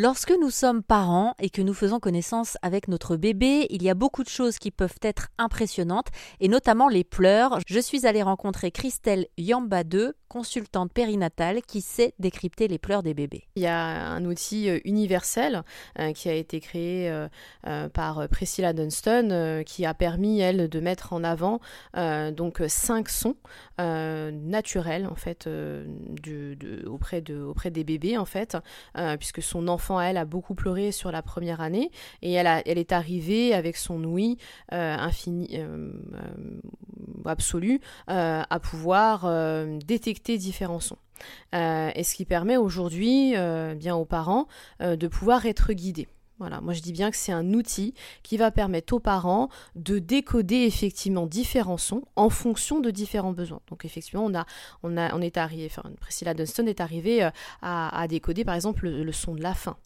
Lorsque nous sommes parents et que nous faisons connaissance avec notre bébé, il y a beaucoup de choses qui peuvent être impressionnantes, et notamment les pleurs. Je suis allée rencontrer Christelle Yamba 2, consultante périnatale, qui sait décrypter les pleurs des bébés. Il y a un outil euh, universel euh, qui a été créé euh, par Priscilla Dunston, qui a permis, elle, de mettre en avant donc cinq sons naturels, en fait, auprès, auprès des bébés, en fait, puisque son enfant elle, a beaucoup pleuré sur la première année et elle, elle est arrivée avec son ouïe infini, absolue à pouvoir détecter différents sons. et ce qui permet aujourd'hui bien aux parents de pouvoir être guidés. Voilà, moi je dis bien que c'est un outil qui va permettre aux parents de décoder effectivement différents sons en fonction de différents besoins. Donc effectivement, on a, on a, est arrivé, Priscilla Dunston est arrivée euh, à, décoder par exemple le, son de la faim.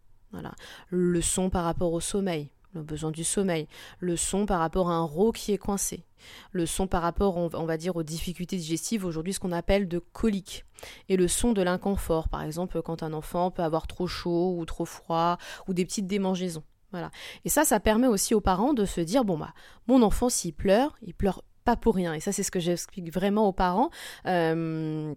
Le son par rapport au sommeil, le besoin du sommeil, le son par rapport à un rot qui est coincé, le son par rapport, on, va dire, aux difficultés digestives, aujourd'hui ce qu'on appelle de colique, et le son de l'inconfort, par exemple quand un enfant peut avoir trop chaud ou trop froid, ou des petites démangeaisons. Voilà. Et ça, ça permet aussi aux parents de se dire, bon bah, mon enfant s'il pleure, il pleure pas pour rien. Et ça, c'est ce que j'explique vraiment aux parents. Euh,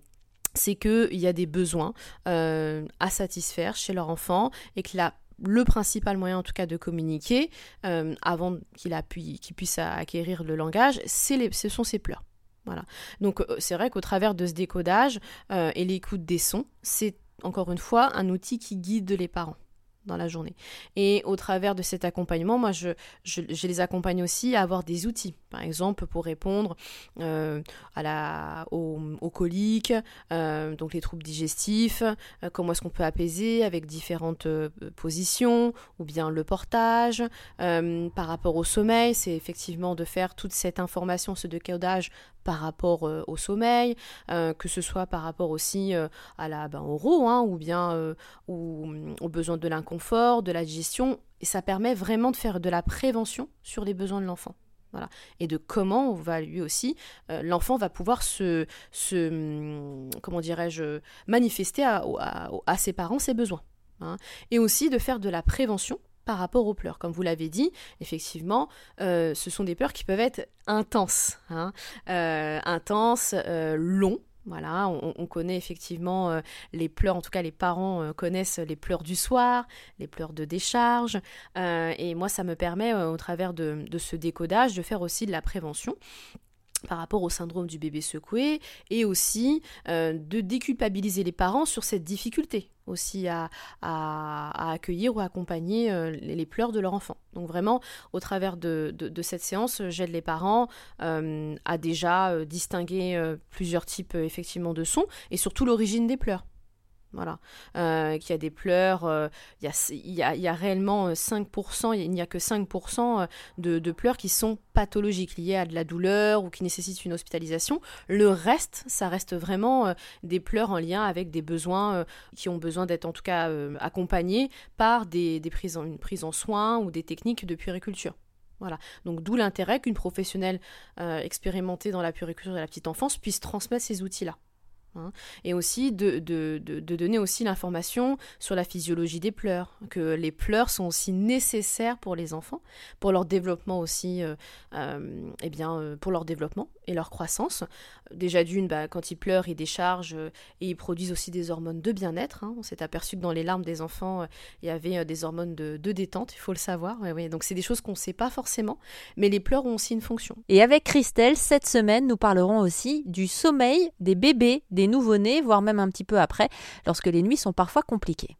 c'est qu'il y a des besoins euh, à satisfaire chez leur enfant et que la le principal moyen en tout cas de communiquer euh, avant qu'il puisse acquérir le langage, ce sont ses pleurs. Voilà. Donc euh, c'est vrai qu'au travers de ce décodage euh, et l'écoute des sons, c'est encore une fois un outil qui guide les parents dans la journée. Et au travers de cet accompagnement, moi, je, je, les accompagne aussi à avoir des outils, par exemple pour répondre euh, à la, aux, coliques, euh, donc les troubles digestifs, euh, comment est-ce qu'on peut apaiser avec différentes positions, ou bien le portage. par rapport au sommeil, c'est effectivement de faire toute cette information, ce décodage par rapport au sommeil, que ce soit par rapport aussi à la, ben, au RO, hein, ou bien aux, aux besoins de l'inconscient de la digestion, et ça permet vraiment de faire de la prévention sur les besoins de l'enfant. Voilà. Et de comment on va lui aussi, euh, l'enfant va pouvoir se, hum, comment dirais-je, manifester à, à, ses parents ses besoins. Hein. Et aussi de faire de la prévention par rapport aux pleurs. Comme vous l'avez dit, effectivement, euh, ce sont des pleurs qui peuvent être intenses, hein. euh, intenses, longs, voilà, on, connaît effectivement euh, les pleurs, en tout cas les parents euh, connaissent les pleurs du soir, les pleurs de décharge, euh, et moi ça me permet au travers de, ce décodage de faire aussi de la prévention par rapport au syndrome du bébé secoué et aussi de déculpabiliser les parents sur cette difficulté aussi à, accueillir ou accompagner euh, les, pleurs de leur enfant. Donc vraiment, au travers de, cette séance, j'aide les parents euh, à déjà euh, distinguer plusieurs types effectivement de sons et surtout l'origine des pleurs. Voilà. Euh, qu'il y a des pleurs, euh, il, y a, réellement 5%, euh, il n'y a que 5% de, pleurs qui sont pathologiques, liés à de la douleur ou qui nécessitent une hospitalisation. Le reste, ça reste vraiment des pleurs en lien avec des besoins qui ont besoin d'être en tout cas accompagnés par des, des prises en, une prise en soins ou des techniques de puériculture. Voilà. Donc d'où l'intérêt qu'une professionnelle expérimentée dans la puériculture de la petite enfance puisse transmettre ces outils-là. Hein. et aussi de, de, de, donner aussi l'information sur la physiologie des pleurs, que les pleurs sont aussi nécessaires pour les enfants, pour leur développement aussi, euh, euh eh bien, euh, pour leur développement et leur croissance. Déjà d'une, bah, quand ils pleurent, ils déchargent euh, et ils produisent aussi des hormones de bien-être. Hein. On s'est aperçu que dans les larmes des enfants, il y avait des hormones de, de, détente, il faut le savoir. Donc c'est des choses qu'on ne sait pas forcément, mais les pleurs ont aussi une fonction. Et avec Christelle, cette semaine, nous parlerons aussi du sommeil des bébés, des nouveau-nés, voire même un petit peu après, lorsque les nuits sont parfois compliquées.